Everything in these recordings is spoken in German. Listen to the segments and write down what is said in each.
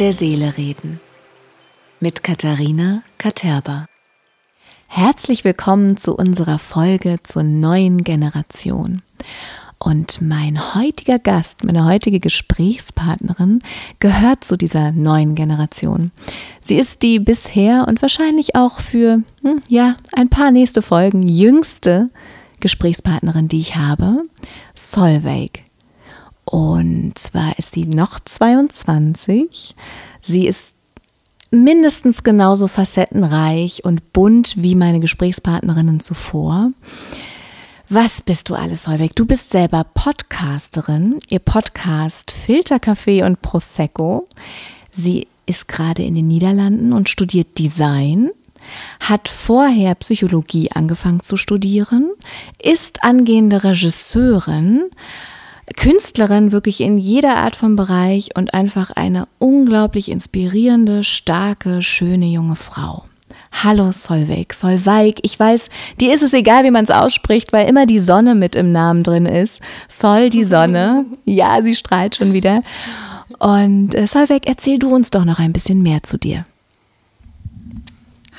Der Seele reden. Mit Katharina Katerba. Herzlich willkommen zu unserer Folge zur neuen Generation. Und mein heutiger Gast, meine heutige Gesprächspartnerin, gehört zu dieser neuen Generation. Sie ist die bisher und wahrscheinlich auch für, hm, ja, ein paar nächste Folgen jüngste Gesprächspartnerin, die ich habe, Solveig. Und zwar ist sie noch 22. Sie ist mindestens genauso facettenreich und bunt wie meine Gesprächspartnerinnen zuvor. Was bist du alles, Solveig? Du bist selber Podcasterin. Ihr Podcast Filterkaffee und Prosecco. Sie ist gerade in den Niederlanden und studiert Design, hat vorher Psychologie angefangen zu studieren, ist angehende Regisseurin, Künstlerin wirklich in jeder Art von Bereich und einfach eine unglaublich inspirierende, starke, schöne junge Frau. Hallo Solveig, Solveig. Ich weiß, dir ist es egal, wie man es ausspricht, weil immer die Sonne mit im Namen drin ist. Sol, die Sonne. Ja, sie strahlt schon wieder. Und äh, Solveig, erzähl du uns doch noch ein bisschen mehr zu dir.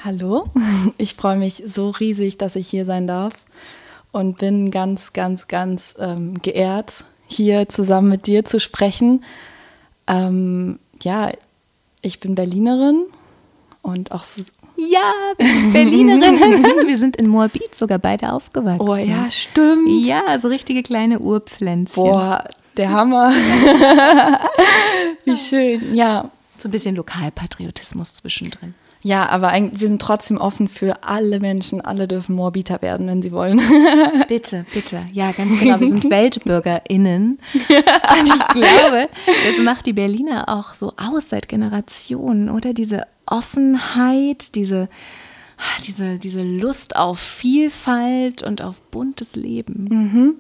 Hallo, ich freue mich so riesig, dass ich hier sein darf und bin ganz, ganz, ganz ähm, geehrt, hier zusammen mit dir zu sprechen. Ähm, ja, ich bin Berlinerin und auch so ja, Berlinerinnen. wir sind in Moabit sogar beide aufgewachsen. Oh ja, stimmt. Ja, so richtige kleine Urpflänzchen. Boah, der Hammer. Wie schön, ja. So ein bisschen Lokalpatriotismus zwischendrin. Ja, aber wir sind trotzdem offen für alle Menschen. Alle dürfen Moabiter werden, wenn sie wollen. bitte, bitte. Ja, ganz genau. Wir sind WeltbürgerInnen. Und ich glaube, das macht die Berliner auch so aus seit Generationen, oder? Diese Offenheit, diese, diese, diese Lust auf Vielfalt und auf buntes Leben. Mhm.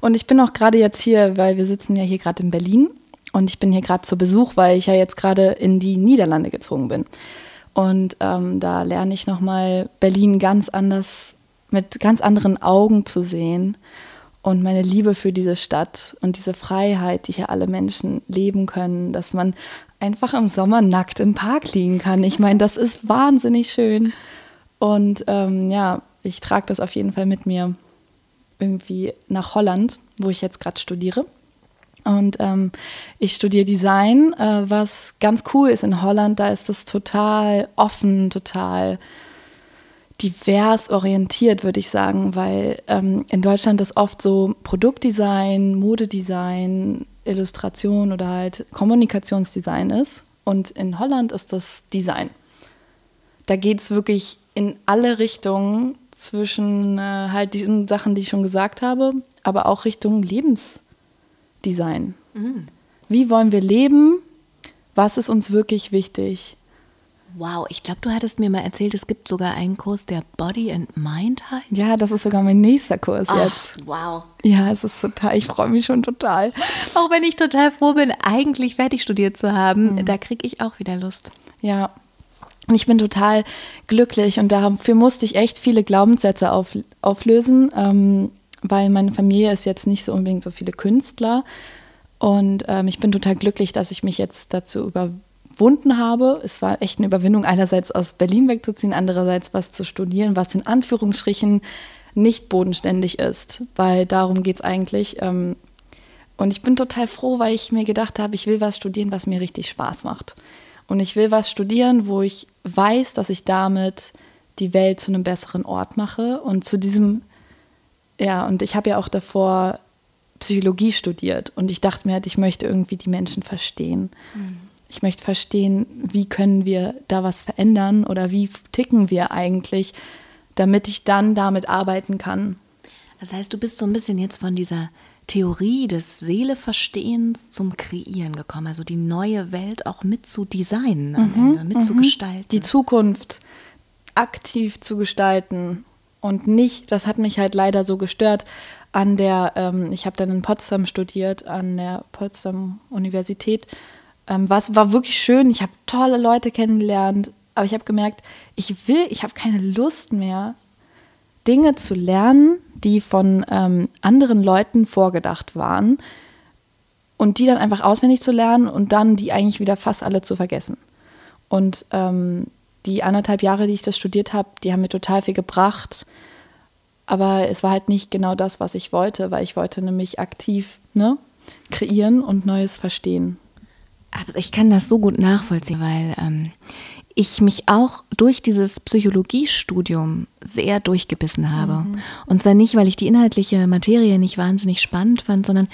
Und ich bin auch gerade jetzt hier, weil wir sitzen ja hier gerade in Berlin. Und ich bin hier gerade zu Besuch, weil ich ja jetzt gerade in die Niederlande gezogen bin. Und ähm, da lerne ich nochmal Berlin ganz anders, mit ganz anderen Augen zu sehen und meine Liebe für diese Stadt und diese Freiheit, die hier alle Menschen leben können, dass man einfach im Sommer nackt im Park liegen kann. Ich meine, das ist wahnsinnig schön. Und ähm, ja, ich trage das auf jeden Fall mit mir irgendwie nach Holland, wo ich jetzt gerade studiere. Und ähm, ich studiere Design, äh, was ganz cool ist in Holland. Da ist das total offen, total divers orientiert, würde ich sagen, weil ähm, in Deutschland ist oft so Produktdesign, Modedesign, Illustration oder halt Kommunikationsdesign ist. Und in Holland ist das Design. Da geht es wirklich in alle Richtungen zwischen äh, halt diesen Sachen, die ich schon gesagt habe, aber auch Richtung Lebens Design. Mhm. Wie wollen wir leben? Was ist uns wirklich wichtig? Wow, ich glaube, du hattest mir mal erzählt, es gibt sogar einen Kurs, der Body and Mind heißt. Ja, das ist sogar mein nächster Kurs Ach, jetzt. Wow. Ja, es ist total, ich freue mich schon total. Auch wenn ich total froh bin, eigentlich fertig studiert zu haben, mhm. da kriege ich auch wieder Lust. Ja. Und ich bin total glücklich und dafür musste ich echt viele Glaubenssätze auf, auflösen. Ähm, weil meine Familie ist jetzt nicht so unbedingt so viele Künstler. Und ähm, ich bin total glücklich, dass ich mich jetzt dazu überwunden habe. Es war echt eine Überwindung, einerseits aus Berlin wegzuziehen, andererseits was zu studieren, was in Anführungsstrichen nicht bodenständig ist, weil darum geht es eigentlich. Ähm, und ich bin total froh, weil ich mir gedacht habe, ich will was studieren, was mir richtig Spaß macht. Und ich will was studieren, wo ich weiß, dass ich damit die Welt zu einem besseren Ort mache und zu diesem ja, und ich habe ja auch davor Psychologie studiert und ich dachte mir halt, ich möchte irgendwie die Menschen verstehen. Mhm. Ich möchte verstehen, wie können wir da was verändern oder wie ticken wir eigentlich, damit ich dann damit arbeiten kann. Das heißt, du bist so ein bisschen jetzt von dieser Theorie des Seeleverstehens zum Kreieren gekommen, also die neue Welt auch mit zu designen am mhm, Ende, mit zu mhm. gestalten. Die Zukunft aktiv zu gestalten und nicht, das hat mich halt leider so gestört, an der, ähm, ich habe dann in Potsdam studiert, an der Potsdam Universität. Ähm, was war wirklich schön, ich habe tolle Leute kennengelernt, aber ich habe gemerkt, ich will, ich habe keine Lust mehr, Dinge zu lernen, die von ähm, anderen Leuten vorgedacht waren, und die dann einfach auswendig zu lernen und dann die eigentlich wieder fast alle zu vergessen. Und ähm, die anderthalb Jahre, die ich das studiert habe, die haben mir total viel gebracht. Aber es war halt nicht genau das, was ich wollte, weil ich wollte nämlich aktiv ne, kreieren und Neues verstehen. Also ich kann das so gut nachvollziehen, weil ähm, ich mich auch durch dieses Psychologiestudium sehr durchgebissen habe. Mhm. Und zwar nicht, weil ich die inhaltliche Materie nicht wahnsinnig spannend fand, sondern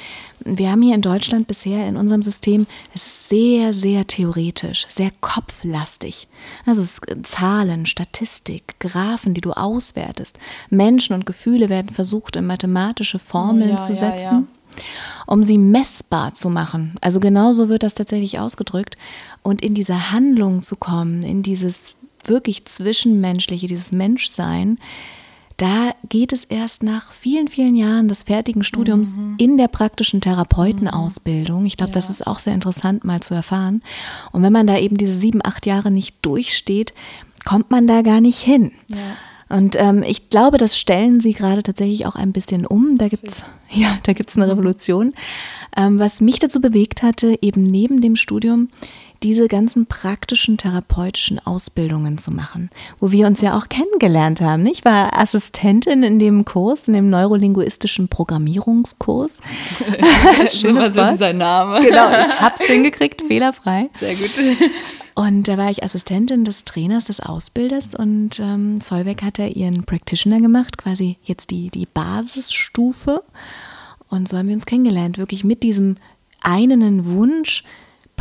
wir haben hier in Deutschland bisher in unserem System, es ist sehr, sehr theoretisch, sehr kopflastig. Also es ist Zahlen, Statistik, Graphen, die du auswertest. Menschen und Gefühle werden versucht, in mathematische Formeln oh, ja, zu setzen. Ja, ja um sie messbar zu machen. Also genauso wird das tatsächlich ausgedrückt. Und in diese Handlung zu kommen, in dieses wirklich Zwischenmenschliche, dieses Menschsein, da geht es erst nach vielen, vielen Jahren des fertigen Studiums mhm. in der praktischen Therapeutenausbildung. Ich glaube, ja. das ist auch sehr interessant mal zu erfahren. Und wenn man da eben diese sieben, acht Jahre nicht durchsteht, kommt man da gar nicht hin. Ja. Und ähm, ich glaube, das stellen sie gerade tatsächlich auch ein bisschen um. Da gibt es ja, da gibt's eine Revolution. Ähm, was mich dazu bewegt hatte, eben neben dem Studium diese ganzen praktischen therapeutischen Ausbildungen zu machen, wo wir uns ja auch kennengelernt haben. Ich war Assistentin in dem Kurs, in dem neurolinguistischen Programmierungskurs. Schönes so dieser Name. Genau, ich habe es hingekriegt, fehlerfrei. Sehr gut. Und da war ich Assistentin des Trainers, des Ausbilders und ähm, Solveig hat ja ihren Practitioner gemacht, quasi jetzt die, die Basisstufe. Und so haben wir uns kennengelernt, wirklich mit diesem einen Wunsch,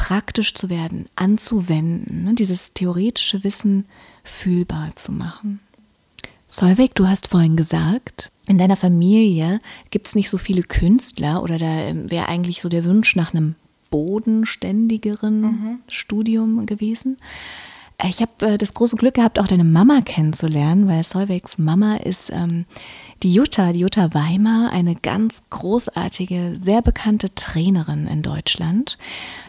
praktisch zu werden, anzuwenden, ne? dieses theoretische Wissen fühlbar zu machen. Solveig, du hast vorhin gesagt, in deiner Familie gibt es nicht so viele Künstler oder da ähm, wäre eigentlich so der Wunsch nach einem bodenständigeren mhm. Studium gewesen. Ich habe äh, das große Glück gehabt, auch deine Mama kennenzulernen, weil Solveigs Mama ist ähm, die Jutta, die Jutta Weimar, eine ganz großartige, sehr bekannte Trainerin in Deutschland,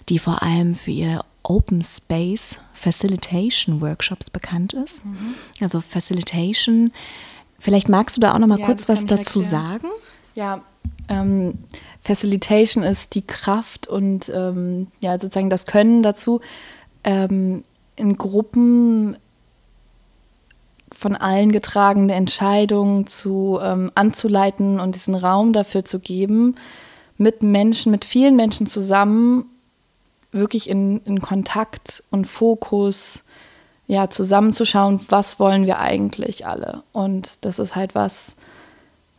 die vor allem für ihr Open Space Facilitation Workshops bekannt ist. Mhm. Also Facilitation, vielleicht magst du da auch noch mal ja, kurz was dazu sagen? Ja, ähm, Facilitation ist die Kraft und ähm, ja sozusagen das Können dazu, ähm, in Gruppen von allen getragene Entscheidungen zu ähm, anzuleiten und diesen Raum dafür zu geben, mit Menschen, mit vielen Menschen zusammen, wirklich in, in Kontakt und Fokus, ja, zusammenzuschauen, was wollen wir eigentlich alle. Und das ist halt was,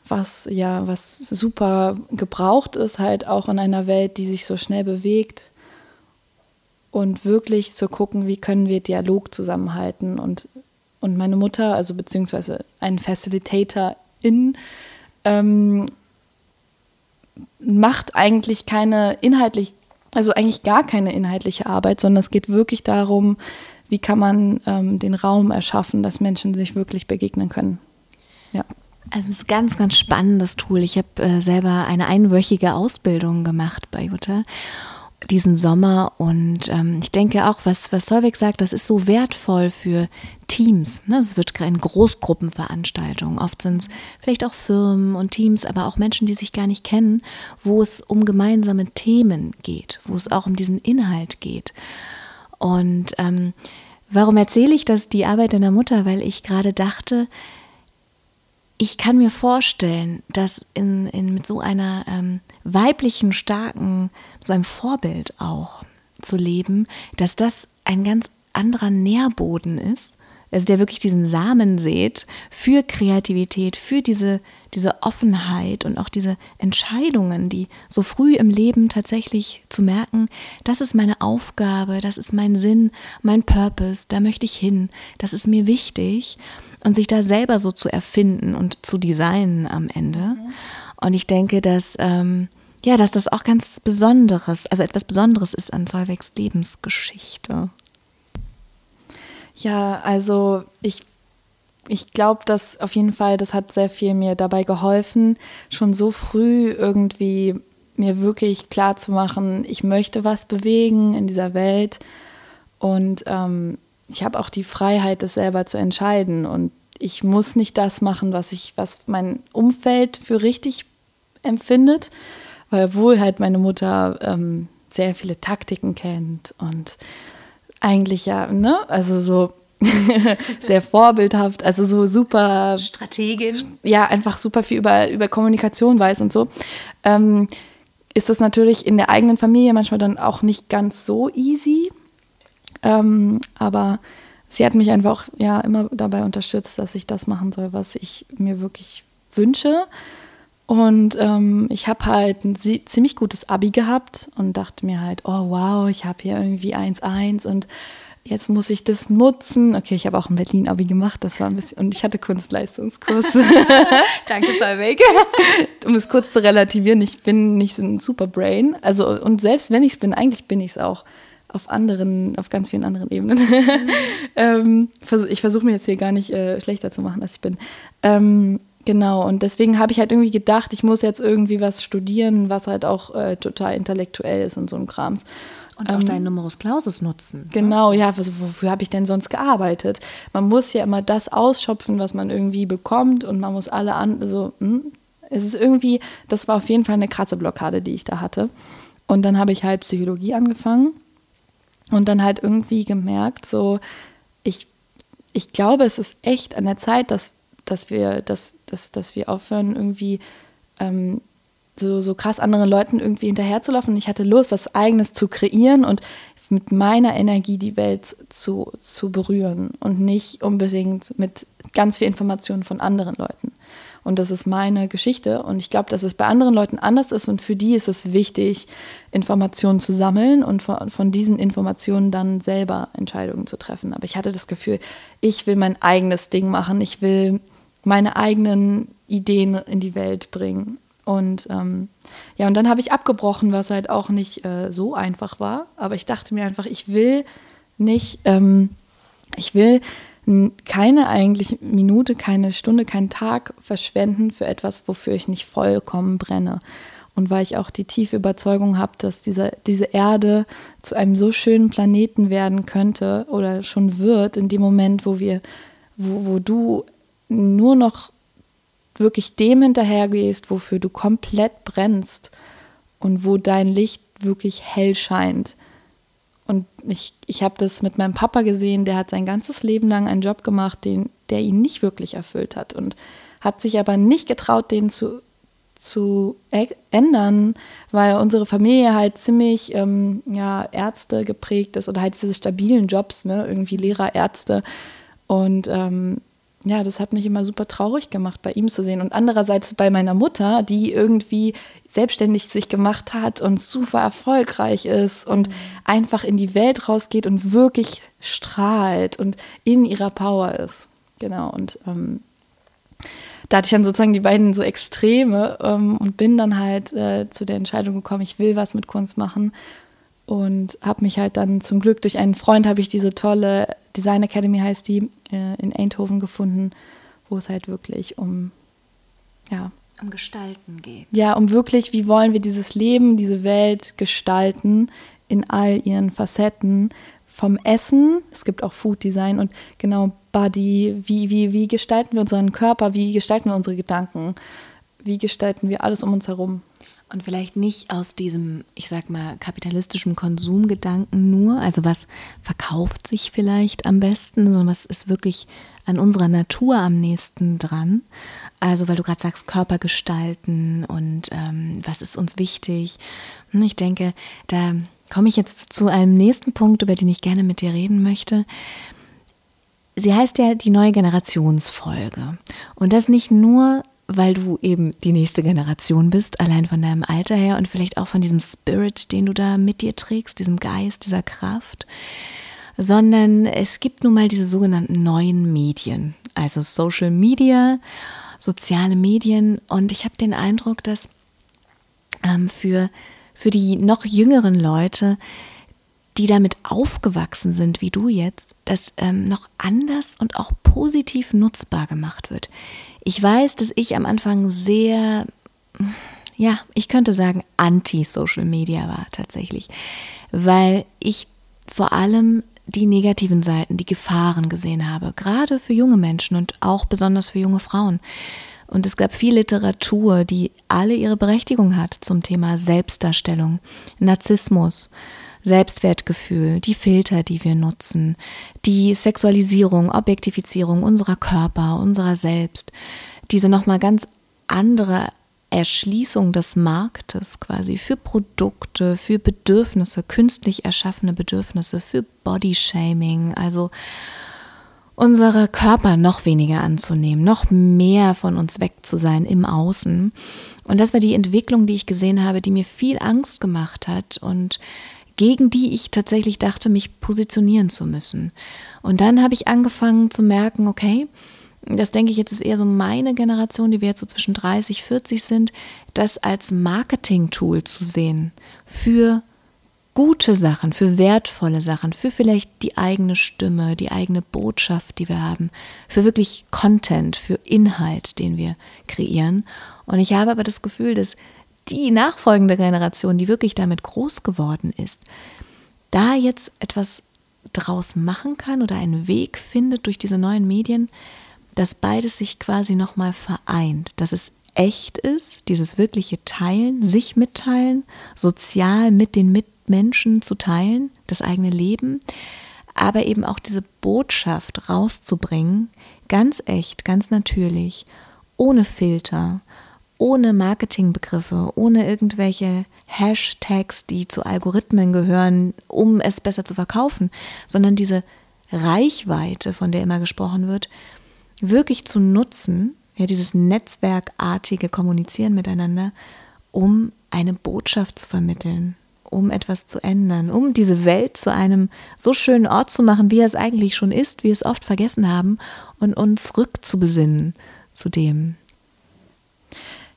was ja, was super gebraucht ist, halt auch in einer Welt, die sich so schnell bewegt. Und wirklich zu gucken, wie können wir Dialog zusammenhalten und und meine Mutter, also beziehungsweise ein Facilitator in, ähm, macht eigentlich keine inhaltlich, also eigentlich gar keine inhaltliche Arbeit, sondern es geht wirklich darum, wie kann man ähm, den Raum erschaffen, dass Menschen sich wirklich begegnen können. Ja. Also es ist ein ganz, ganz spannendes Tool. Ich habe äh, selber eine einwöchige Ausbildung gemacht bei Jutta diesen Sommer. Und ähm, ich denke auch, was, was Solveig sagt, das ist so wertvoll für Teams. Ne? Es wird keine Großgruppenveranstaltungen. Oft sind es vielleicht auch Firmen und Teams, aber auch Menschen, die sich gar nicht kennen, wo es um gemeinsame Themen geht, wo es auch um diesen Inhalt geht. Und ähm, warum erzähle ich das, die Arbeit deiner Mutter? Weil ich gerade dachte, ich kann mir vorstellen, dass in, in, mit so einer ähm, weiblichen, starken, so einem Vorbild auch zu leben, dass das ein ganz anderer Nährboden ist, also der wirklich diesen Samen sät für Kreativität, für diese, diese Offenheit und auch diese Entscheidungen, die so früh im Leben tatsächlich zu merken, das ist meine Aufgabe, das ist mein Sinn, mein Purpose, da möchte ich hin, das ist mir wichtig und sich da selber so zu erfinden und zu designen am Ende. Mhm. Und ich denke, dass, ähm, ja, dass das auch ganz Besonderes, also etwas Besonderes ist an Solveigs Lebensgeschichte. Ja, also ich, ich glaube, dass auf jeden Fall, das hat sehr viel mir dabei geholfen, schon so früh irgendwie mir wirklich klar zu machen, ich möchte was bewegen in dieser Welt. Und ähm, ich habe auch die Freiheit, das selber zu entscheiden. Und ich muss nicht das machen, was ich, was mein Umfeld für richtig empfindet, Weil obwohl halt meine Mutter ähm, sehr viele Taktiken kennt und eigentlich ja, ne, also so sehr vorbildhaft, also so super Strategin. Ja, einfach super viel über, über Kommunikation weiß und so. Ähm, ist das natürlich in der eigenen Familie manchmal dann auch nicht ganz so easy. Ähm, aber sie hat mich einfach ja immer dabei unterstützt, dass ich das machen soll, was ich mir wirklich wünsche. Und ähm, ich habe halt ein ziemlich gutes Abi gehabt und dachte mir halt, oh wow, ich habe hier irgendwie 1-1 und jetzt muss ich das nutzen. Okay, ich habe auch ein Berlin-Abi gemacht, das war ein bisschen, und ich hatte Kunstleistungskurs. Danke, Salweg. um es kurz zu relativieren, ich bin nicht so ein Superbrain. Also, und selbst wenn ich es bin, eigentlich bin ich es auch auf anderen, auf ganz vielen anderen Ebenen. Mhm. ähm, ich versuche mir jetzt hier gar nicht äh, schlechter zu machen, als ich bin. Ähm, genau, und deswegen habe ich halt irgendwie gedacht, ich muss jetzt irgendwie was studieren, was halt auch äh, total intellektuell ist und so ein Krams. Und auch ähm, deinen Numerus Clausus nutzen. Genau, also. ja, also wofür habe ich denn sonst gearbeitet? Man muss ja immer das ausschöpfen, was man irgendwie bekommt und man muss alle an, also hm, es ist irgendwie, das war auf jeden Fall eine krasse Blockade, die ich da hatte. Und dann habe ich halt Psychologie angefangen und dann halt irgendwie gemerkt, so, ich, ich glaube, es ist echt an der Zeit, dass, dass, wir, dass, dass, dass wir aufhören, irgendwie ähm, so, so krass anderen Leuten irgendwie hinterherzulaufen. Ich hatte Lust, was Eigenes zu kreieren und mit meiner Energie die Welt zu, zu berühren und nicht unbedingt mit ganz viel Informationen von anderen Leuten. Und das ist meine Geschichte. Und ich glaube, dass es bei anderen Leuten anders ist. Und für die ist es wichtig, Informationen zu sammeln und von, von diesen Informationen dann selber Entscheidungen zu treffen. Aber ich hatte das Gefühl, ich will mein eigenes Ding machen. Ich will meine eigenen Ideen in die Welt bringen. Und ähm, ja, und dann habe ich abgebrochen, was halt auch nicht äh, so einfach war. Aber ich dachte mir einfach, ich will nicht, ähm, ich will keine eigentlich Minute, keine Stunde, keinen Tag verschwenden für etwas, wofür ich nicht vollkommen brenne. Und weil ich auch die tiefe Überzeugung habe, dass diese, diese Erde zu einem so schönen Planeten werden könnte oder schon wird, in dem Moment, wo wir, wo, wo du nur noch wirklich dem hinterhergehst, wofür du komplett brennst und wo dein Licht wirklich hell scheint. Und ich, ich habe das mit meinem Papa gesehen, der hat sein ganzes Leben lang einen Job gemacht, den, der ihn nicht wirklich erfüllt hat und hat sich aber nicht getraut, den zu, zu ändern, weil unsere Familie halt ziemlich ähm, ja, Ärzte geprägt ist oder halt diese stabilen Jobs, ne? irgendwie Lehrer, Ärzte. Und ähm, ja, das hat mich immer super traurig gemacht, bei ihm zu sehen. Und andererseits bei meiner Mutter, die irgendwie selbstständig sich gemacht hat und super erfolgreich ist und mhm. einfach in die Welt rausgeht und wirklich strahlt und in ihrer Power ist. Genau. Und ähm, da hatte ich dann sozusagen die beiden so Extreme ähm, und bin dann halt äh, zu der Entscheidung gekommen, ich will was mit Kunst machen und habe mich halt dann zum Glück durch einen Freund habe ich diese tolle Design Academy heißt die äh, in Eindhoven gefunden, wo es halt wirklich um ja um Gestalten geht. Ja, um wirklich, wie wollen wir dieses Leben, diese Welt gestalten in all ihren Facetten vom Essen, es gibt auch Food Design und genau Body, wie, wie, wie gestalten wir unseren Körper, wie gestalten wir unsere Gedanken, wie gestalten wir alles um uns herum. Und vielleicht nicht aus diesem, ich sag mal, kapitalistischen Konsumgedanken nur, also was verkauft sich vielleicht am besten, sondern was ist wirklich an unserer Natur am nächsten dran. Also, weil du gerade sagst, Körper gestalten und ähm, was ist uns wichtig. Hm, ich denke, da komme ich jetzt zu einem nächsten Punkt, über den ich gerne mit dir reden möchte. Sie heißt ja die neue Generationsfolge. Und das nicht nur weil du eben die nächste Generation bist, allein von deinem Alter her und vielleicht auch von diesem Spirit, den du da mit dir trägst, diesem Geist, dieser Kraft, sondern es gibt nun mal diese sogenannten neuen Medien, also Social Media, soziale Medien. Und ich habe den Eindruck, dass ähm, für, für die noch jüngeren Leute, die damit aufgewachsen sind, wie du jetzt, das ähm, noch anders und auch positiv nutzbar gemacht wird. Ich weiß, dass ich am Anfang sehr, ja, ich könnte sagen, anti-Social Media war tatsächlich, weil ich vor allem die negativen Seiten, die Gefahren gesehen habe, gerade für junge Menschen und auch besonders für junge Frauen. Und es gab viel Literatur, die alle ihre Berechtigung hat zum Thema Selbstdarstellung, Narzissmus, Selbstwertgefühl, die Filter, die wir nutzen, die Sexualisierung, Objektifizierung unserer Körper, unserer selbst, diese nochmal ganz andere Erschließung des Marktes quasi für Produkte, für Bedürfnisse, künstlich erschaffene Bedürfnisse, für Bodyshaming, also unsere Körper noch weniger anzunehmen, noch mehr von uns weg zu sein im Außen. Und das war die Entwicklung, die ich gesehen habe, die mir viel Angst gemacht hat und gegen die ich tatsächlich dachte, mich positionieren zu müssen. Und dann habe ich angefangen zu merken, okay, das denke ich jetzt ist eher so meine Generation, die wir jetzt so zwischen 30, 40 sind, das als Marketing-Tool zu sehen für gute Sachen, für wertvolle Sachen, für vielleicht die eigene Stimme, die eigene Botschaft, die wir haben, für wirklich Content, für Inhalt, den wir kreieren. Und ich habe aber das Gefühl, dass die nachfolgende Generation, die wirklich damit groß geworden ist, da jetzt etwas draus machen kann oder einen Weg findet durch diese neuen Medien, dass beides sich quasi nochmal vereint, dass es echt ist, dieses wirkliche Teilen, sich mitteilen, sozial mit den Mitmenschen zu teilen, das eigene Leben, aber eben auch diese Botschaft rauszubringen, ganz echt, ganz natürlich, ohne Filter, ohne Marketingbegriffe, ohne irgendwelche Hashtags, die zu Algorithmen gehören, um es besser zu verkaufen, sondern diese Reichweite, von der immer gesprochen wird, wirklich zu nutzen, ja, dieses netzwerkartige Kommunizieren miteinander, um eine Botschaft zu vermitteln, um etwas zu ändern, um diese Welt zu einem so schönen Ort zu machen, wie es eigentlich schon ist, wie wir es oft vergessen haben, und uns rückzubesinnen zu dem.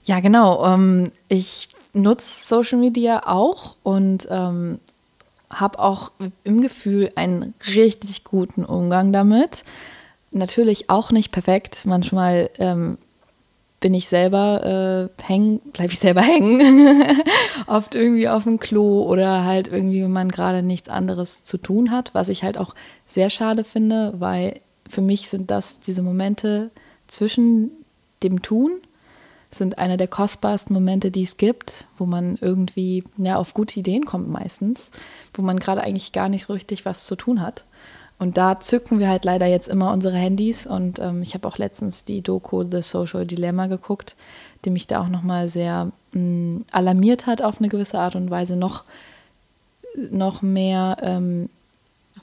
Ja, genau. Ähm, ich nutze Social Media auch und ähm, habe auch im Gefühl einen richtig guten Umgang damit natürlich auch nicht perfekt. Manchmal ähm, bin ich selber äh, hängen, bleibe ich selber hängen. Oft irgendwie auf dem Klo oder halt irgendwie, wenn man gerade nichts anderes zu tun hat, was ich halt auch sehr schade finde, weil für mich sind das diese Momente zwischen dem Tun sind einer der kostbarsten Momente, die es gibt, wo man irgendwie ja, auf gute Ideen kommt meistens, wo man gerade eigentlich gar nicht so richtig was zu tun hat. Und da zücken wir halt leider jetzt immer unsere Handys. Und ähm, ich habe auch letztens die Doku The Social Dilemma geguckt, die mich da auch nochmal sehr mh, mm, alarmiert hat auf eine gewisse Art und Weise, noch, noch mehr ähm,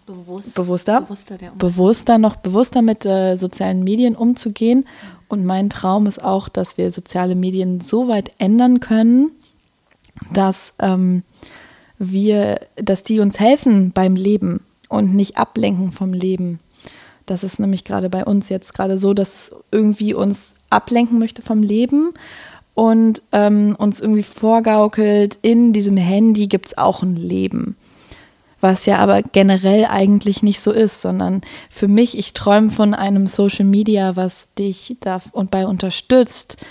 Bewusst, bewusster, bewusster, bewusster, noch bewusster mit äh, sozialen Medien umzugehen. Und mein Traum ist auch, dass wir soziale Medien so weit ändern können, dass ähm, wir, dass die uns helfen beim Leben und nicht ablenken vom Leben. Das ist nämlich gerade bei uns jetzt gerade so, dass irgendwie uns ablenken möchte vom Leben und ähm, uns irgendwie vorgaukelt, in diesem Handy gibt es auch ein Leben. Was ja aber generell eigentlich nicht so ist, sondern für mich, ich träume von einem Social Media, was dich da und bei unterstützt,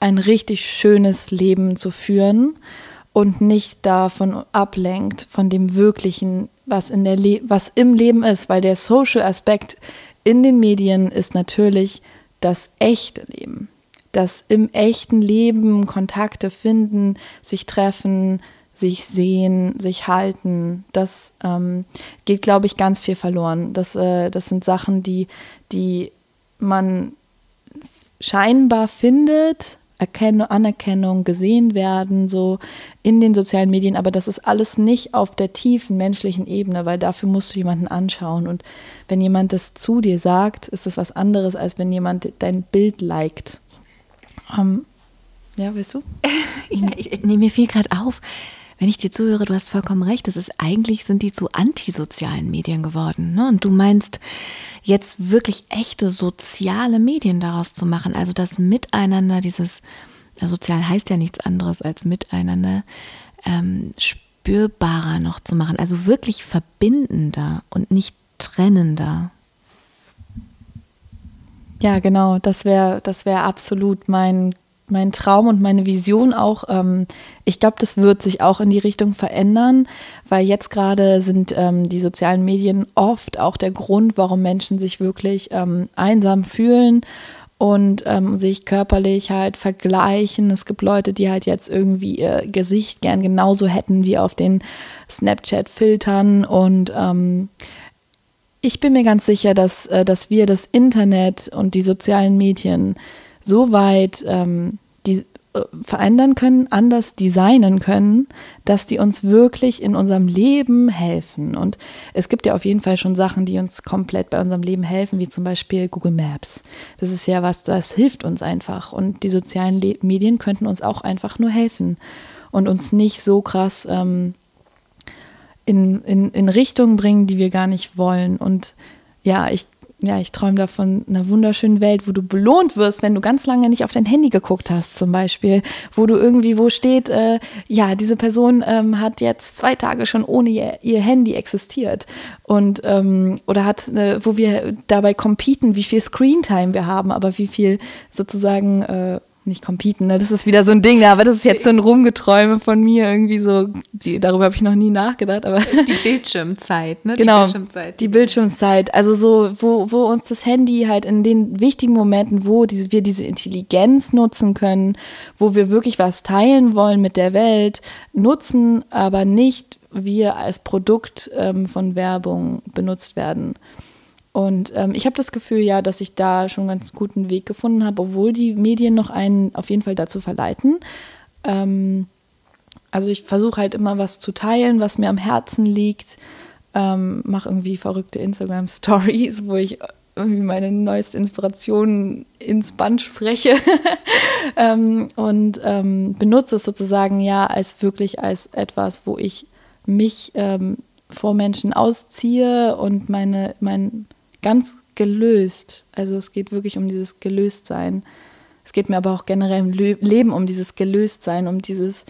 ein richtig schönes Leben zu führen und nicht davon ablenkt, von dem wirklichen was, in der Le was im Leben ist, weil der Social Aspekt in den Medien ist natürlich das echte Leben. Das im echten Leben Kontakte finden, sich treffen, sich sehen, sich halten, das ähm, geht, glaube ich, ganz viel verloren. Das, äh, das sind Sachen, die, die man scheinbar findet, Erkennung, Anerkennung, gesehen werden, so in den sozialen Medien, aber das ist alles nicht auf der tiefen menschlichen Ebene, weil dafür musst du jemanden anschauen. Und wenn jemand das zu dir sagt, ist das was anderes, als wenn jemand dein Bild liked. Ähm, ja, weißt du? ja, ich, ich nehme mir viel gerade auf. Wenn ich dir zuhöre, du hast vollkommen recht. Das ist eigentlich sind die zu antisozialen Medien geworden. Ne? Und du meinst, jetzt wirklich echte soziale Medien daraus zu machen. Also das Miteinander, dieses, sozial heißt ja nichts anderes als Miteinander, ähm, spürbarer noch zu machen. Also wirklich verbindender und nicht trennender. Ja, genau, das wäre das wär absolut mein mein Traum und meine Vision auch, ähm, ich glaube, das wird sich auch in die Richtung verändern, weil jetzt gerade sind ähm, die sozialen Medien oft auch der Grund, warum Menschen sich wirklich ähm, einsam fühlen und ähm, sich körperlich halt vergleichen. Es gibt Leute, die halt jetzt irgendwie ihr Gesicht gern genauso hätten wie auf den Snapchat-Filtern und ähm, ich bin mir ganz sicher, dass, äh, dass wir das Internet und die sozialen Medien so weit ähm, die, äh, verändern können, anders designen können, dass die uns wirklich in unserem Leben helfen. Und es gibt ja auf jeden Fall schon Sachen, die uns komplett bei unserem Leben helfen, wie zum Beispiel Google Maps. Das ist ja was, das hilft uns einfach. Und die sozialen Le Medien könnten uns auch einfach nur helfen und uns nicht so krass ähm, in, in, in Richtungen bringen, die wir gar nicht wollen. Und ja, ich, ja, ich träume davon einer wunderschönen Welt, wo du belohnt wirst, wenn du ganz lange nicht auf dein Handy geguckt hast, zum Beispiel, wo du irgendwie, wo steht, äh, ja, diese Person ähm, hat jetzt zwei Tage schon ohne ihr, ihr Handy existiert. Und ähm, oder hat, äh, wo wir dabei competen, wie viel Screentime wir haben, aber wie viel sozusagen äh, nicht competen, ne? das ist wieder so ein Ding, aber das ist jetzt so ein Rumgeträume von mir, irgendwie so, die, darüber habe ich noch nie nachgedacht, aber. Das ist die Bildschirmzeit, ne? Genau, die Bildschirmzeit. Die Bildschirmzeit, also so, wo, wo uns das Handy halt in den wichtigen Momenten, wo diese, wir diese Intelligenz nutzen können, wo wir wirklich was teilen wollen mit der Welt, nutzen, aber nicht wir als Produkt ähm, von Werbung benutzt werden. Und ähm, ich habe das Gefühl, ja, dass ich da schon einen ganz guten Weg gefunden habe, obwohl die Medien noch einen auf jeden Fall dazu verleiten. Ähm, also ich versuche halt immer was zu teilen, was mir am Herzen liegt. Ähm, mache irgendwie verrückte Instagram-Stories, wo ich irgendwie meine neueste Inspiration ins Band spreche ähm, und ähm, benutze es sozusagen ja als wirklich als etwas, wo ich mich ähm, vor Menschen ausziehe und meine, mein, ganz gelöst. Also es geht wirklich um dieses Gelöstsein. Es geht mir aber auch generell im Leben um dieses Gelöstsein, um dieses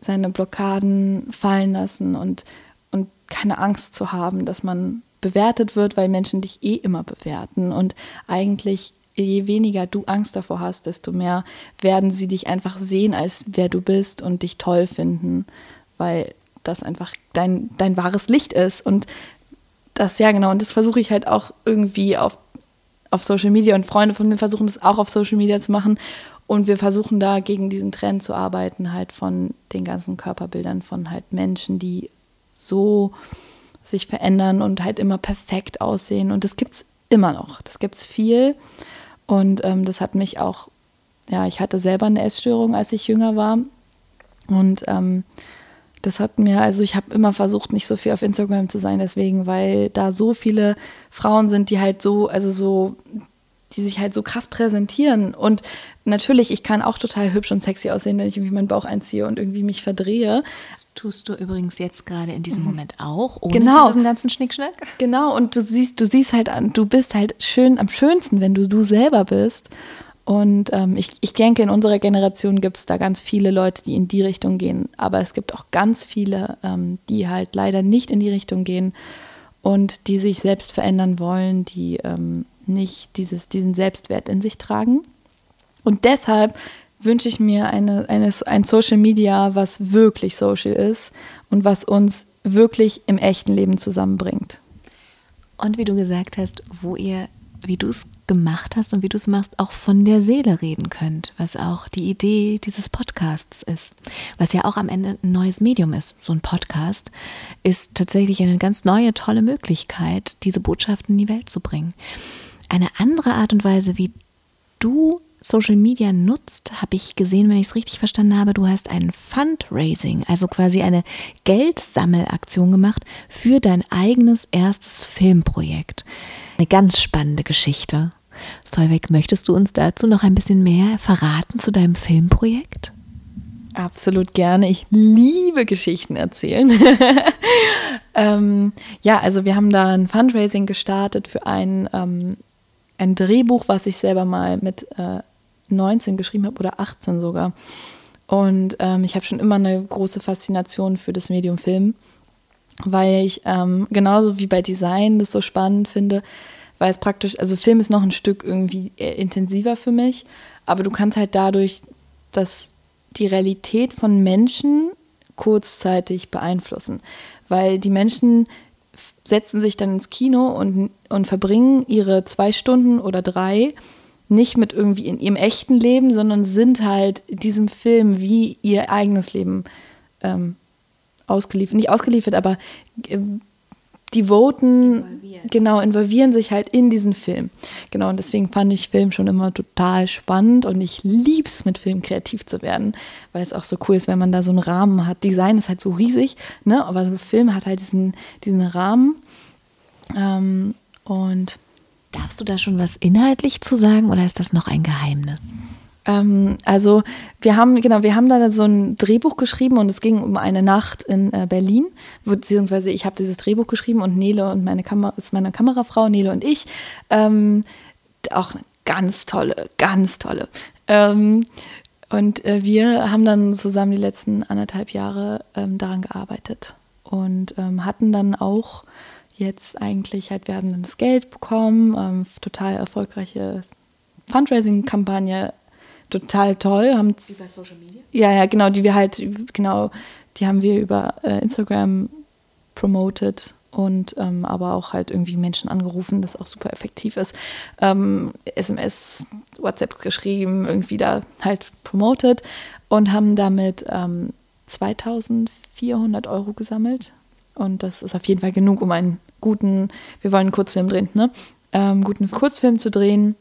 seine Blockaden fallen lassen und, und keine Angst zu haben, dass man bewertet wird, weil Menschen dich eh immer bewerten. Und eigentlich, je weniger du Angst davor hast, desto mehr werden sie dich einfach sehen, als wer du bist und dich toll finden, weil das einfach dein, dein wahres Licht ist. Und das, ja, genau. Und das versuche ich halt auch irgendwie auf, auf Social Media und Freunde von mir versuchen das auch auf Social Media zu machen. Und wir versuchen da gegen diesen Trend zu arbeiten, halt von den ganzen Körperbildern von halt Menschen, die so sich verändern und halt immer perfekt aussehen. Und das gibt es immer noch. Das gibt es viel. Und ähm, das hat mich auch, ja, ich hatte selber eine Essstörung, als ich jünger war. Und ähm, das hat mir, also ich habe immer versucht, nicht so viel auf Instagram zu sein, deswegen, weil da so viele Frauen sind, die halt so, also so, die sich halt so krass präsentieren. Und natürlich, ich kann auch total hübsch und sexy aussehen, wenn ich irgendwie meinen Bauch einziehe und irgendwie mich verdrehe. Das tust du übrigens jetzt gerade in diesem mhm. Moment auch, ohne genau. diesen ganzen Schnickschnack. Genau, und du siehst, du siehst halt an, du bist halt schön am schönsten, wenn du du selber bist. Und ähm, ich, ich denke, in unserer Generation gibt es da ganz viele Leute, die in die Richtung gehen. Aber es gibt auch ganz viele, ähm, die halt leider nicht in die Richtung gehen und die sich selbst verändern wollen, die ähm, nicht dieses, diesen Selbstwert in sich tragen. Und deshalb wünsche ich mir eine, eine, ein Social Media, was wirklich social ist und was uns wirklich im echten Leben zusammenbringt. Und wie du gesagt hast, wo ihr wie du es gemacht hast und wie du es machst, auch von der Seele reden könnt, was auch die Idee dieses Podcasts ist, was ja auch am Ende ein neues Medium ist. So ein Podcast ist tatsächlich eine ganz neue, tolle Möglichkeit, diese Botschaften in die Welt zu bringen. Eine andere Art und Weise, wie du Social Media nutzt, habe ich gesehen, wenn ich es richtig verstanden habe, du hast ein Fundraising, also quasi eine Geldsammelaktion gemacht für dein eigenes erstes Filmprojekt. Eine ganz spannende Geschichte. Solveig, möchtest du uns dazu noch ein bisschen mehr verraten zu deinem Filmprojekt? Absolut gerne. Ich liebe Geschichten erzählen. ähm, ja, also wir haben da ein Fundraising gestartet für ein, ähm, ein Drehbuch, was ich selber mal mit äh, 19 geschrieben habe oder 18 sogar. Und ähm, ich habe schon immer eine große Faszination für das Medium Film, weil ich ähm, genauso wie bei Design das so spannend finde, weil es praktisch, also Film ist noch ein Stück irgendwie intensiver für mich, aber du kannst halt dadurch, dass die Realität von Menschen kurzzeitig beeinflussen, weil die Menschen setzen sich dann ins Kino und, und verbringen ihre zwei Stunden oder drei nicht mit irgendwie in ihrem echten Leben, sondern sind halt diesem Film wie ihr eigenes Leben ähm, ausgeliefert, nicht ausgeliefert, aber äh, die voten, Involviert. genau, involvieren sich halt in diesen Film. Genau, und deswegen fand ich Film schon immer total spannend und ich lieb's, mit Film kreativ zu werden, weil es auch so cool ist, wenn man da so einen Rahmen hat. Design ist halt so riesig, ne, aber so Film hat halt diesen, diesen Rahmen. Ähm, und Darfst du da schon was inhaltlich zu sagen oder ist das noch ein Geheimnis? Ähm, also wir haben, genau, wir haben da so ein Drehbuch geschrieben und es ging um eine Nacht in äh, Berlin, beziehungsweise ich habe dieses Drehbuch geschrieben und Nele und meine Kamera, ist meine Kamerafrau, Nele und ich. Ähm, auch eine ganz tolle, ganz tolle. Ähm, und äh, wir haben dann zusammen die letzten anderthalb Jahre ähm, daran gearbeitet und ähm, hatten dann auch jetzt eigentlich halt, wir hatten das Geld bekommen, ähm, total erfolgreiche Fundraising-Kampagne total toll. Haben über Social Media? Ja, ja, genau, die wir halt, genau, die haben wir über äh, Instagram promoted und ähm, aber auch halt irgendwie Menschen angerufen, das auch super effektiv ist. Ähm, SMS, WhatsApp geschrieben, irgendwie da halt promoted und haben damit ähm, 2400 Euro gesammelt. Und das ist auf jeden Fall genug, um einen guten, wir wollen einen Kurzfilm drehen, ne? Ähm, guten Kurzfilm zu drehen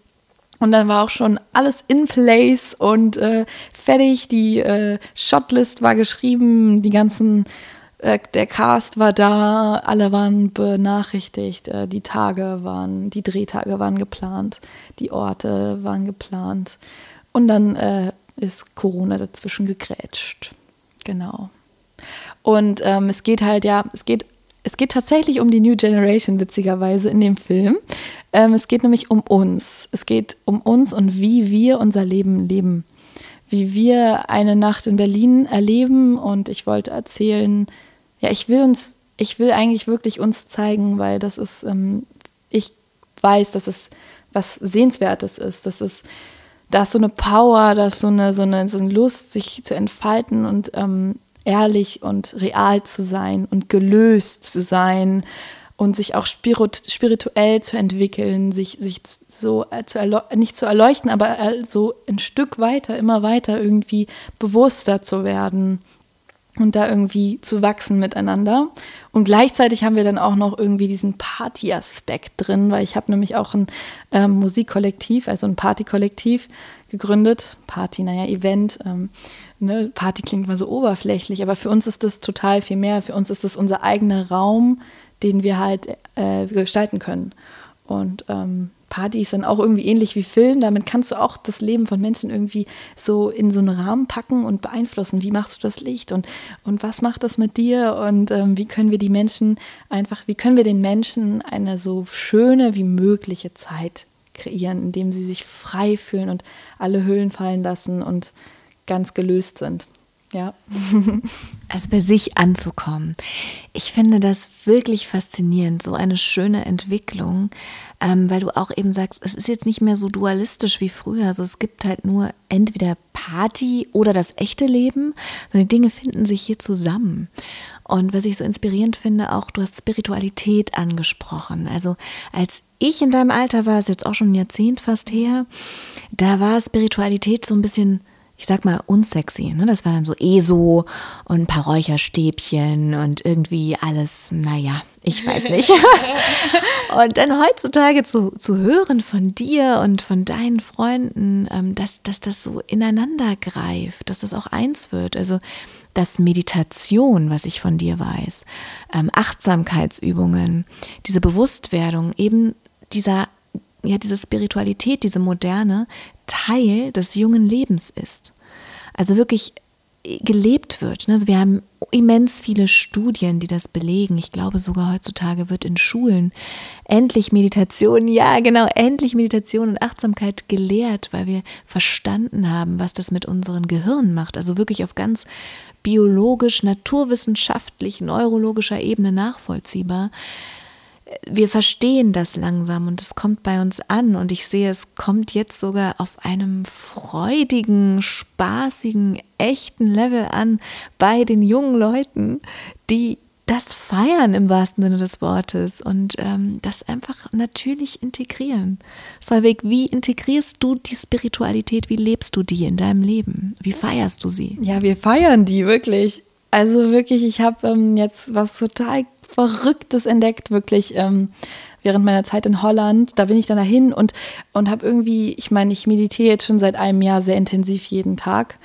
und dann war auch schon alles in place und äh, fertig. Die äh, Shotlist war geschrieben, die ganzen, äh, der Cast war da, alle waren benachrichtigt, äh, die Tage waren, die Drehtage waren geplant, die Orte waren geplant. Und dann äh, ist Corona dazwischen gegrätscht. Genau. Und ähm, es geht halt, ja, es geht, es geht tatsächlich um die New Generation, witzigerweise, in dem Film. Ähm, es geht nämlich um uns. Es geht um uns und wie wir unser Leben leben. Wie wir eine Nacht in Berlin erleben. Und ich wollte erzählen, ja, ich will uns, ich will eigentlich wirklich uns zeigen, weil das ist, ähm, ich weiß, dass es was Sehenswertes ist. Das ist, da ist so eine Power, da ist so eine, so eine, so eine Lust, sich zu entfalten und ähm, ehrlich und real zu sein und gelöst zu sein und sich auch spirituell zu entwickeln, sich, sich so äh, zu nicht zu erleuchten, aber äh, so ein Stück weiter, immer weiter irgendwie bewusster zu werden und da irgendwie zu wachsen miteinander. Und gleichzeitig haben wir dann auch noch irgendwie diesen Party-Aspekt drin, weil ich habe nämlich auch ein ähm, Musikkollektiv, also ein Partykollektiv gegründet. Party, naja, Event. Ähm, ne? Party klingt mal so oberflächlich, aber für uns ist das total viel mehr. Für uns ist das unser eigener Raum, den wir halt äh, gestalten können. Und ähm, Party ist dann auch irgendwie ähnlich wie Film. Damit kannst du auch das Leben von Menschen irgendwie so in so einen Rahmen packen und beeinflussen. Wie machst du das Licht und, und was macht das mit dir? Und ähm, wie können wir die Menschen einfach, wie können wir den Menschen eine so schöne wie mögliche Zeit kreieren, indem sie sich frei fühlen und alle Hüllen fallen lassen und ganz gelöst sind. Ja. also bei sich anzukommen. Ich finde das wirklich faszinierend, so eine schöne Entwicklung, ähm, weil du auch eben sagst, es ist jetzt nicht mehr so dualistisch wie früher. Also es gibt halt nur entweder Party oder das echte Leben. Und die Dinge finden sich hier zusammen. Und was ich so inspirierend finde, auch du hast Spiritualität angesprochen. Also als ich in deinem Alter war, ist jetzt auch schon ein Jahrzehnt fast her, da war Spiritualität so ein bisschen ich sag mal, unsexy. Ne? Das war dann so ESO und ein paar Räucherstäbchen und irgendwie alles, naja, ich weiß nicht. und dann heutzutage zu, zu hören von dir und von deinen Freunden, ähm, dass, dass das so ineinander greift, dass das auch eins wird. Also, dass Meditation, was ich von dir weiß, ähm, Achtsamkeitsübungen, diese Bewusstwerdung, eben dieser ja, diese Spiritualität, diese moderne Teil des jungen Lebens ist. Also wirklich gelebt wird. Also wir haben immens viele Studien, die das belegen. Ich glaube sogar heutzutage wird in Schulen endlich Meditation, ja genau, endlich Meditation und Achtsamkeit gelehrt, weil wir verstanden haben, was das mit unseren Gehirnen macht. Also wirklich auf ganz biologisch, naturwissenschaftlich, neurologischer Ebene nachvollziehbar wir verstehen das langsam und es kommt bei uns an und ich sehe, es kommt jetzt sogar auf einem freudigen, spaßigen, echten Level an bei den jungen Leuten, die das feiern im wahrsten Sinne des Wortes und ähm, das einfach natürlich integrieren. Solveig, wie integrierst du die Spiritualität? Wie lebst du die in deinem Leben? Wie feierst du sie? Ja, wir feiern die wirklich. Also wirklich, ich habe ähm, jetzt was total Verrücktes entdeckt, wirklich. Ähm, während meiner Zeit in Holland. Da bin ich dann dahin und, und habe irgendwie, ich meine, ich meditiere jetzt schon seit einem Jahr sehr intensiv jeden Tag.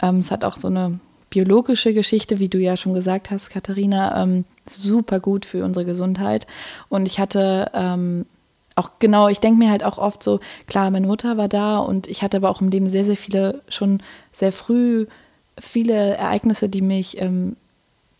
Ähm, es hat auch so eine biologische Geschichte, wie du ja schon gesagt hast, Katharina, ähm, super gut für unsere Gesundheit. Und ich hatte ähm, auch genau, ich denke mir halt auch oft so, klar, meine Mutter war da und ich hatte aber auch im Leben sehr, sehr viele, schon sehr früh viele Ereignisse, die mich ähm,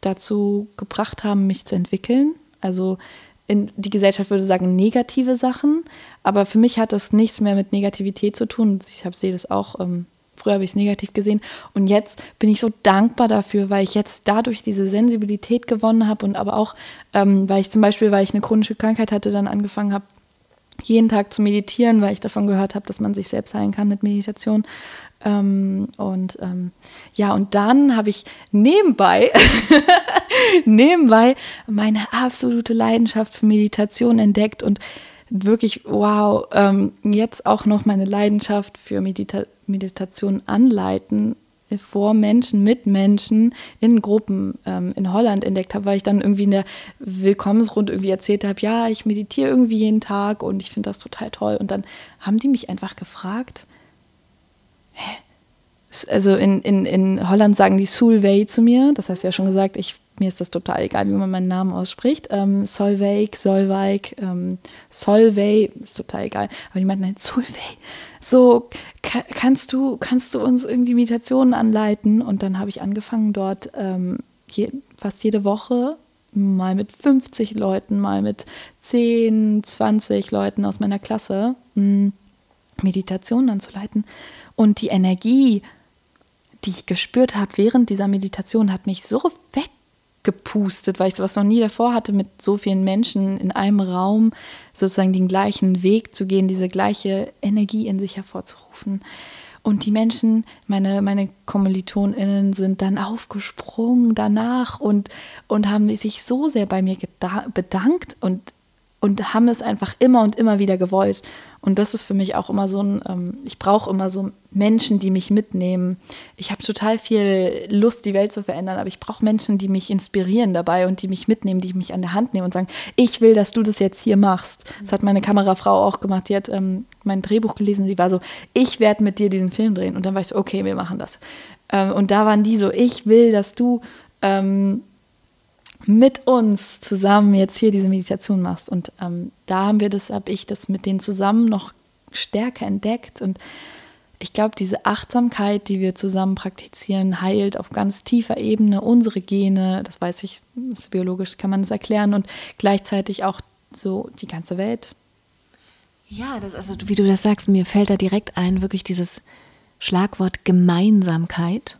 dazu gebracht haben, mich zu entwickeln. Also in, die Gesellschaft würde sagen negative Sachen, aber für mich hat das nichts mehr mit Negativität zu tun. Ich sehe das auch ähm, Früher habe ich es negativ gesehen. Und jetzt bin ich so dankbar dafür, weil ich jetzt dadurch diese Sensibilität gewonnen habe und aber auch, ähm, weil ich zum Beispiel, weil ich eine chronische Krankheit hatte, dann angefangen habe, jeden Tag zu meditieren, weil ich davon gehört habe, dass man sich selbst heilen kann mit Meditation. Ähm, und ähm, ja, und dann habe ich nebenbei, nebenbei meine absolute Leidenschaft für Meditation entdeckt und wirklich, wow, ähm, jetzt auch noch meine Leidenschaft für Medita Meditation anleiten vor Menschen, mit Menschen in Gruppen ähm, in Holland entdeckt habe, weil ich dann irgendwie in der Willkommensrunde irgendwie erzählt habe, ja, ich meditiere irgendwie jeden Tag und ich finde das total toll. Und dann haben die mich einfach gefragt? Also in, in, in Holland sagen die Sulway zu mir, das heißt ja schon gesagt, ich mir ist das total egal, wie man meinen Namen ausspricht. Ähm, Solveig, Solveig, ähm, Solvay, ist total egal. Aber die meinten halt, Solveig, so ka kannst du, kannst du uns irgendwie Meditationen anleiten? Und dann habe ich angefangen dort ähm, je, fast jede Woche mal mit 50 Leuten, mal mit 10, 20 Leuten aus meiner Klasse mh, hm, Meditationen anzuleiten. Und die Energie, die ich gespürt habe während dieser Meditation, hat mich so weg gepustet, weil ich sowas noch nie davor hatte, mit so vielen Menschen in einem Raum sozusagen den gleichen Weg zu gehen, diese gleiche Energie in sich hervorzurufen. Und die Menschen, meine, meine KommilitonInnen, sind dann aufgesprungen danach und, und haben sich so sehr bei mir bedankt und und haben es einfach immer und immer wieder gewollt. Und das ist für mich auch immer so ein, ähm, ich brauche immer so Menschen, die mich mitnehmen. Ich habe total viel Lust, die Welt zu verändern, aber ich brauche Menschen, die mich inspirieren dabei und die mich mitnehmen, die mich an der Hand nehmen und sagen, ich will, dass du das jetzt hier machst. Das hat meine Kamerafrau auch gemacht. Die hat ähm, mein Drehbuch gelesen. Sie war so, ich werde mit dir diesen Film drehen. Und dann war ich so, okay, wir machen das. Ähm, und da waren die so, ich will, dass du ähm, mit uns zusammen jetzt hier diese Meditation machst. Und ähm, da haben wir das, habe ich das mit denen zusammen noch stärker entdeckt. Und ich glaube, diese Achtsamkeit, die wir zusammen praktizieren, heilt auf ganz tiefer Ebene unsere Gene. Das weiß ich, das biologisch kann man das erklären und gleichzeitig auch so die ganze Welt. Ja, das, also wie du das sagst, mir fällt da direkt ein, wirklich dieses Schlagwort Gemeinsamkeit,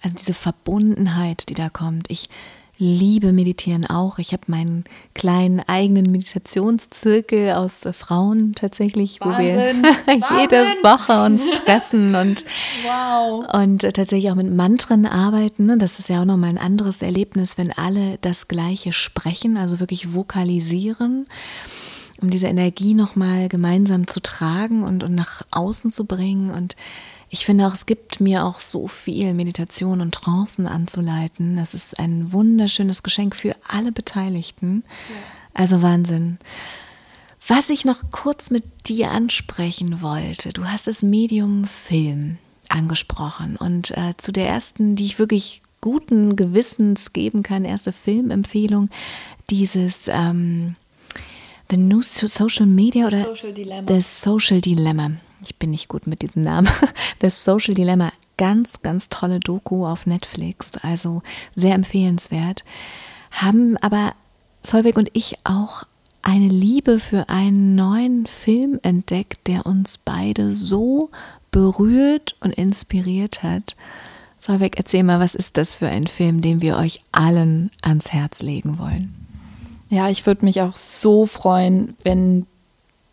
also diese Verbundenheit, die da kommt. Ich liebe Meditieren auch. Ich habe meinen kleinen eigenen Meditationszirkel aus äh, Frauen tatsächlich, Wahnsinn, wo wir jede Woche uns treffen und, wow. und äh, tatsächlich auch mit Mantren arbeiten. Ne? Das ist ja auch nochmal ein anderes Erlebnis, wenn alle das Gleiche sprechen, also wirklich vokalisieren um diese Energie nochmal gemeinsam zu tragen und, und nach außen zu bringen. Und ich finde auch, es gibt mir auch so viel Meditation und Trancen anzuleiten. Das ist ein wunderschönes Geschenk für alle Beteiligten. Ja. Also Wahnsinn. Was ich noch kurz mit dir ansprechen wollte, du hast das Medium Film angesprochen und äh, zu der ersten, die ich wirklich guten Gewissens geben kann, erste Filmempfehlung, dieses ähm, The New Social Media oder Social Dilemma. The Social Dilemma ich bin nicht gut mit diesem Namen, das Social Dilemma. Ganz, ganz tolle Doku auf Netflix, also sehr empfehlenswert. Haben aber Solveig und ich auch eine Liebe für einen neuen Film entdeckt, der uns beide so berührt und inspiriert hat. Solveig, erzähl mal, was ist das für ein Film, den wir euch allen ans Herz legen wollen? Ja, ich würde mich auch so freuen, wenn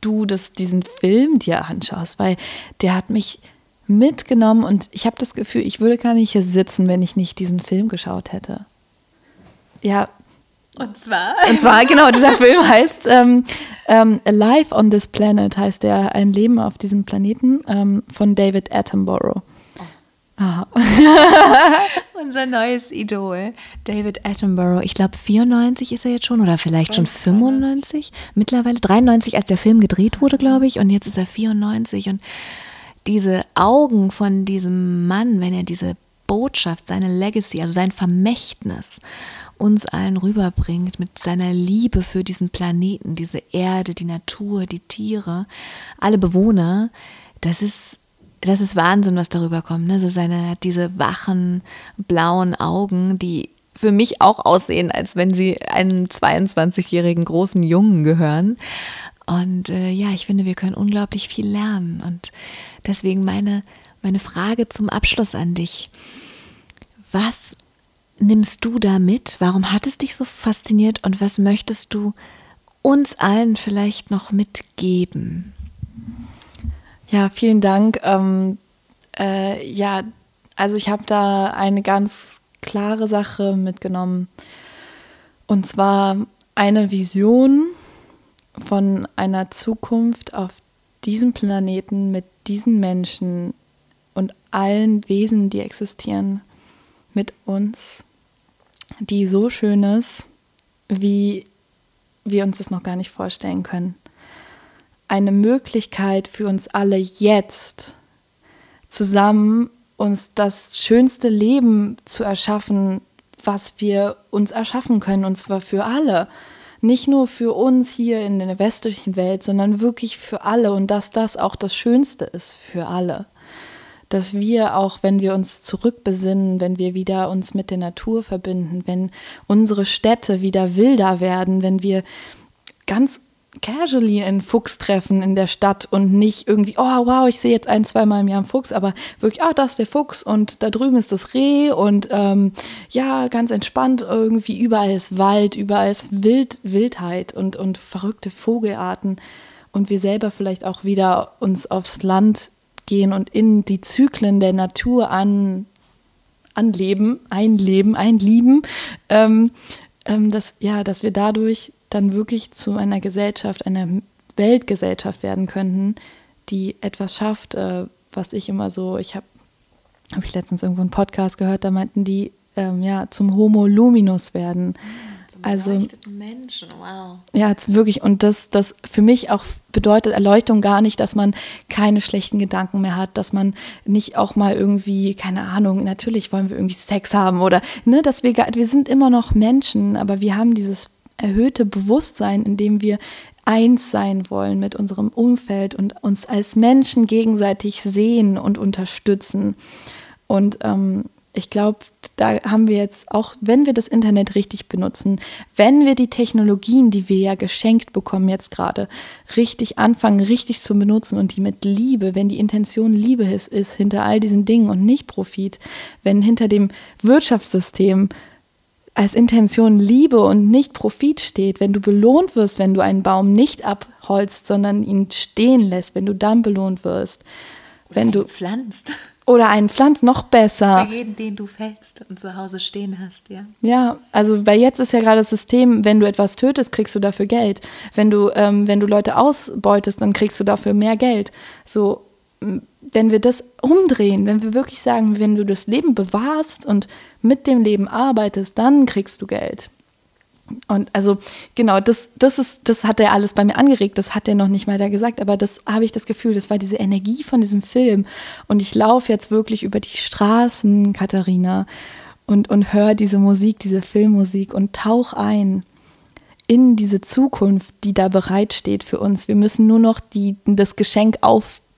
du das, diesen Film dir anschaust, weil der hat mich mitgenommen und ich habe das Gefühl, ich würde gar nicht hier sitzen, wenn ich nicht diesen Film geschaut hätte. Ja, Und zwar? Und zwar, genau, dieser Film heißt ähm, ähm, Alive on this Planet, heißt der Ein Leben auf diesem Planeten ähm, von David Attenborough. Oh. Unser neues Idol, David Attenborough. Ich glaube, 94 ist er jetzt schon oder vielleicht schon 95 mittlerweile. 93, als der Film gedreht wurde, glaube ich. Und jetzt ist er 94. Und diese Augen von diesem Mann, wenn er diese Botschaft, seine Legacy, also sein Vermächtnis uns allen rüberbringt mit seiner Liebe für diesen Planeten, diese Erde, die Natur, die Tiere, alle Bewohner, das ist das ist Wahnsinn, was darüber kommt. Ne? So seine, diese wachen, blauen Augen, die für mich auch aussehen, als wenn sie einem 22-jährigen großen Jungen gehören. Und äh, ja, ich finde, wir können unglaublich viel lernen. Und deswegen meine, meine Frage zum Abschluss an dich. Was nimmst du da mit? Warum hat es dich so fasziniert und was möchtest du uns allen vielleicht noch mitgeben? Ja, vielen Dank. Ähm, äh, ja, also ich habe da eine ganz klare Sache mitgenommen. Und zwar eine Vision von einer Zukunft auf diesem Planeten mit diesen Menschen und allen Wesen, die existieren mit uns, die so schön ist, wie wir uns das noch gar nicht vorstellen können. Eine Möglichkeit für uns alle jetzt zusammen uns das schönste Leben zu erschaffen, was wir uns erschaffen können, und zwar für alle. Nicht nur für uns hier in der westlichen Welt, sondern wirklich für alle und dass das auch das Schönste ist für alle dass wir auch, wenn wir uns zurückbesinnen, wenn wir wieder uns mit der Natur verbinden, wenn unsere Städte wieder wilder werden, wenn wir ganz casually einen Fuchs treffen in der Stadt und nicht irgendwie, oh wow, ich sehe jetzt ein, zweimal im Jahr einen Fuchs, aber wirklich, ah, das ist der Fuchs und da drüben ist das Reh und ähm, ja, ganz entspannt irgendwie, überall ist Wald, überall ist Wild, Wildheit und, und verrückte Vogelarten und wir selber vielleicht auch wieder uns aufs Land gehen und in die Zyklen der Natur an, anleben, einleben, einlieben, ähm, ähm, dass, ja, dass wir dadurch dann wirklich zu einer Gesellschaft, einer Weltgesellschaft werden könnten, die etwas schafft, äh, was ich immer so, ich habe habe ich letztens irgendwo einen Podcast gehört, da meinten die, ähm, ja, zum Homo luminus werden. Mhm zum also Menschen, wow. Ja, wirklich. Und das, das für mich auch bedeutet Erleuchtung gar nicht, dass man keine schlechten Gedanken mehr hat, dass man nicht auch mal irgendwie, keine Ahnung, natürlich wollen wir irgendwie Sex haben oder, ne, dass wir, wir sind immer noch Menschen, aber wir haben dieses erhöhte Bewusstsein, in dem wir eins sein wollen mit unserem Umfeld und uns als Menschen gegenseitig sehen und unterstützen. Und ähm, ich glaube, da haben wir jetzt auch, wenn wir das Internet richtig benutzen, wenn wir die Technologien, die wir ja geschenkt bekommen jetzt gerade, richtig anfangen, richtig zu benutzen und die mit Liebe, wenn die Intention Liebe ist, ist hinter all diesen Dingen und nicht Profit, wenn hinter dem Wirtschaftssystem als Intention Liebe und nicht Profit steht, wenn du belohnt wirst, wenn du einen Baum nicht abholzt, sondern ihn stehen lässt, wenn du dann belohnt wirst, wenn du pflanzt oder einen Pflanz noch besser. Für jeden, den du fällst und zu Hause stehen hast, ja. Ja, also bei jetzt ist ja gerade das System, wenn du etwas tötest, kriegst du dafür Geld. Wenn du, ähm, wenn du Leute ausbeutest, dann kriegst du dafür mehr Geld. So, wenn wir das umdrehen, wenn wir wirklich sagen, wenn du das Leben bewahrst und mit dem Leben arbeitest, dann kriegst du Geld. Und also genau, das, das ist, das hat er alles bei mir angeregt, das hat er noch nicht mal da gesagt, aber das habe ich das Gefühl, das war diese Energie von diesem Film. Und ich laufe jetzt wirklich über die Straßen, Katharina, und, und höre diese Musik, diese Filmmusik und tauch ein in diese Zukunft, die da bereitsteht für uns. Wir müssen nur noch die, das Geschenk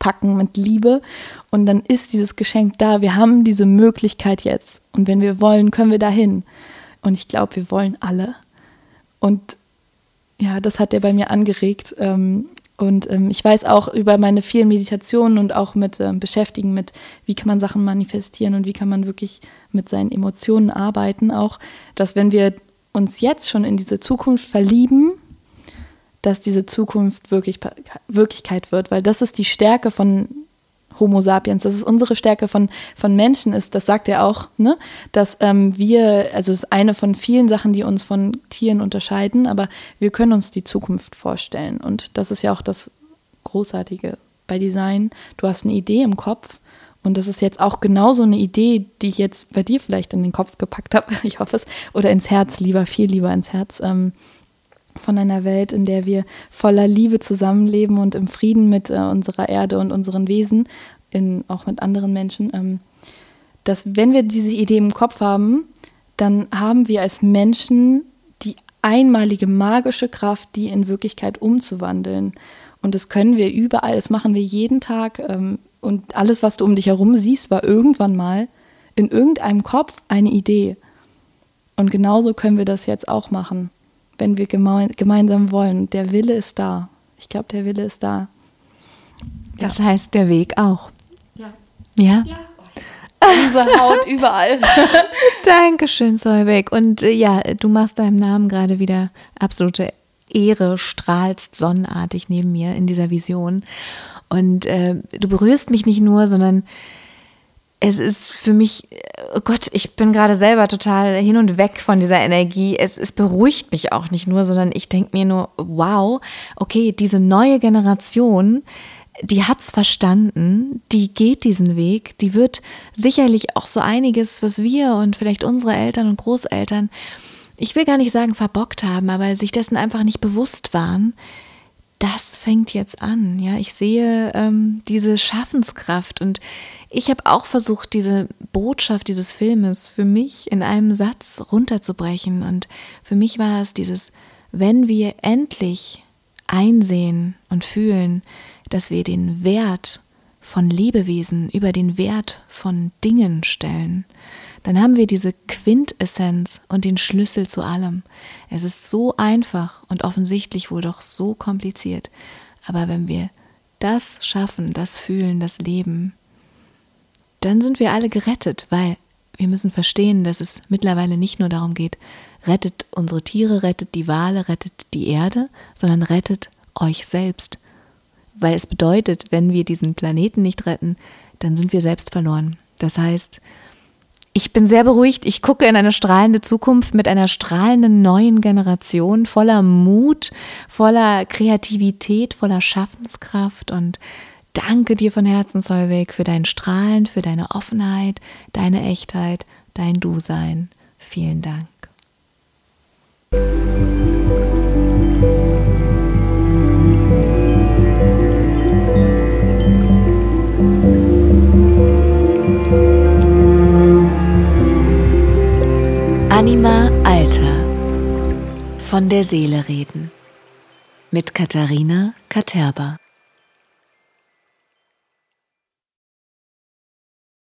aufpacken mit Liebe und dann ist dieses Geschenk da. Wir haben diese Möglichkeit jetzt und wenn wir wollen, können wir dahin. Und ich glaube, wir wollen alle. Und ja, das hat er bei mir angeregt. Ähm, und ähm, ich weiß auch über meine vielen Meditationen und auch mit ähm, Beschäftigen mit, wie kann man Sachen manifestieren und wie kann man wirklich mit seinen Emotionen arbeiten, auch, dass wenn wir uns jetzt schon in diese Zukunft verlieben, dass diese Zukunft wirklich Wirklichkeit wird, weil das ist die Stärke von Homo sapiens, dass es unsere Stärke von, von Menschen ist, das sagt er auch, ne? dass ähm, wir, also es ist eine von vielen Sachen, die uns von Tieren unterscheiden, aber wir können uns die Zukunft vorstellen. Und das ist ja auch das Großartige bei Design. Du hast eine Idee im Kopf und das ist jetzt auch genauso eine Idee, die ich jetzt bei dir vielleicht in den Kopf gepackt habe, ich hoffe es, oder ins Herz, lieber, viel lieber ins Herz. Ähm, von einer Welt, in der wir voller Liebe zusammenleben und im Frieden mit äh, unserer Erde und unseren Wesen, in, auch mit anderen Menschen, ähm, dass wenn wir diese Idee im Kopf haben, dann haben wir als Menschen die einmalige magische Kraft, die in Wirklichkeit umzuwandeln. Und das können wir überall, das machen wir jeden Tag. Ähm, und alles, was du um dich herum siehst, war irgendwann mal in irgendeinem Kopf eine Idee. Und genauso können wir das jetzt auch machen wenn wir geme gemeinsam wollen. Der Wille ist da. Ich glaube, der Wille ist da. Das ja. heißt, der Weg auch. Ja. Ja? ja. Diese Haut überall. Dankeschön, Solveig. Und äh, ja, du machst deinem Namen gerade wieder absolute Ehre, strahlst sonnenartig neben mir in dieser Vision. Und äh, du berührst mich nicht nur, sondern es ist für mich, oh Gott, ich bin gerade selber total hin und weg von dieser Energie. Es, es beruhigt mich auch nicht nur, sondern ich denke mir nur, wow, okay, diese neue Generation, die hat es verstanden, die geht diesen Weg, die wird sicherlich auch so einiges, was wir und vielleicht unsere Eltern und Großeltern, ich will gar nicht sagen verbockt haben, aber sich dessen einfach nicht bewusst waren, das fängt jetzt an. Ja, ich sehe ähm, diese Schaffenskraft und ich habe auch versucht, diese Botschaft dieses Filmes für mich in einem Satz runterzubrechen. Und für mich war es dieses, wenn wir endlich einsehen und fühlen, dass wir den Wert von Lebewesen über den Wert von Dingen stellen, dann haben wir diese Quintessenz und den Schlüssel zu allem. Es ist so einfach und offensichtlich wohl doch so kompliziert. Aber wenn wir das schaffen, das Fühlen, das Leben, dann sind wir alle gerettet, weil wir müssen verstehen, dass es mittlerweile nicht nur darum geht, rettet unsere Tiere, rettet die Wale, rettet die Erde, sondern rettet euch selbst. Weil es bedeutet, wenn wir diesen Planeten nicht retten, dann sind wir selbst verloren. Das heißt, ich bin sehr beruhigt. Ich gucke in eine strahlende Zukunft mit einer strahlenden neuen Generation voller Mut, voller Kreativität, voller Schaffenskraft und danke dir von Herzen, Solveig, für dein Strahlen, für deine Offenheit, deine Echtheit, dein Du-Sein. Vielen Dank. Anima Alter. Von der Seele reden. Mit Katharina Katerba.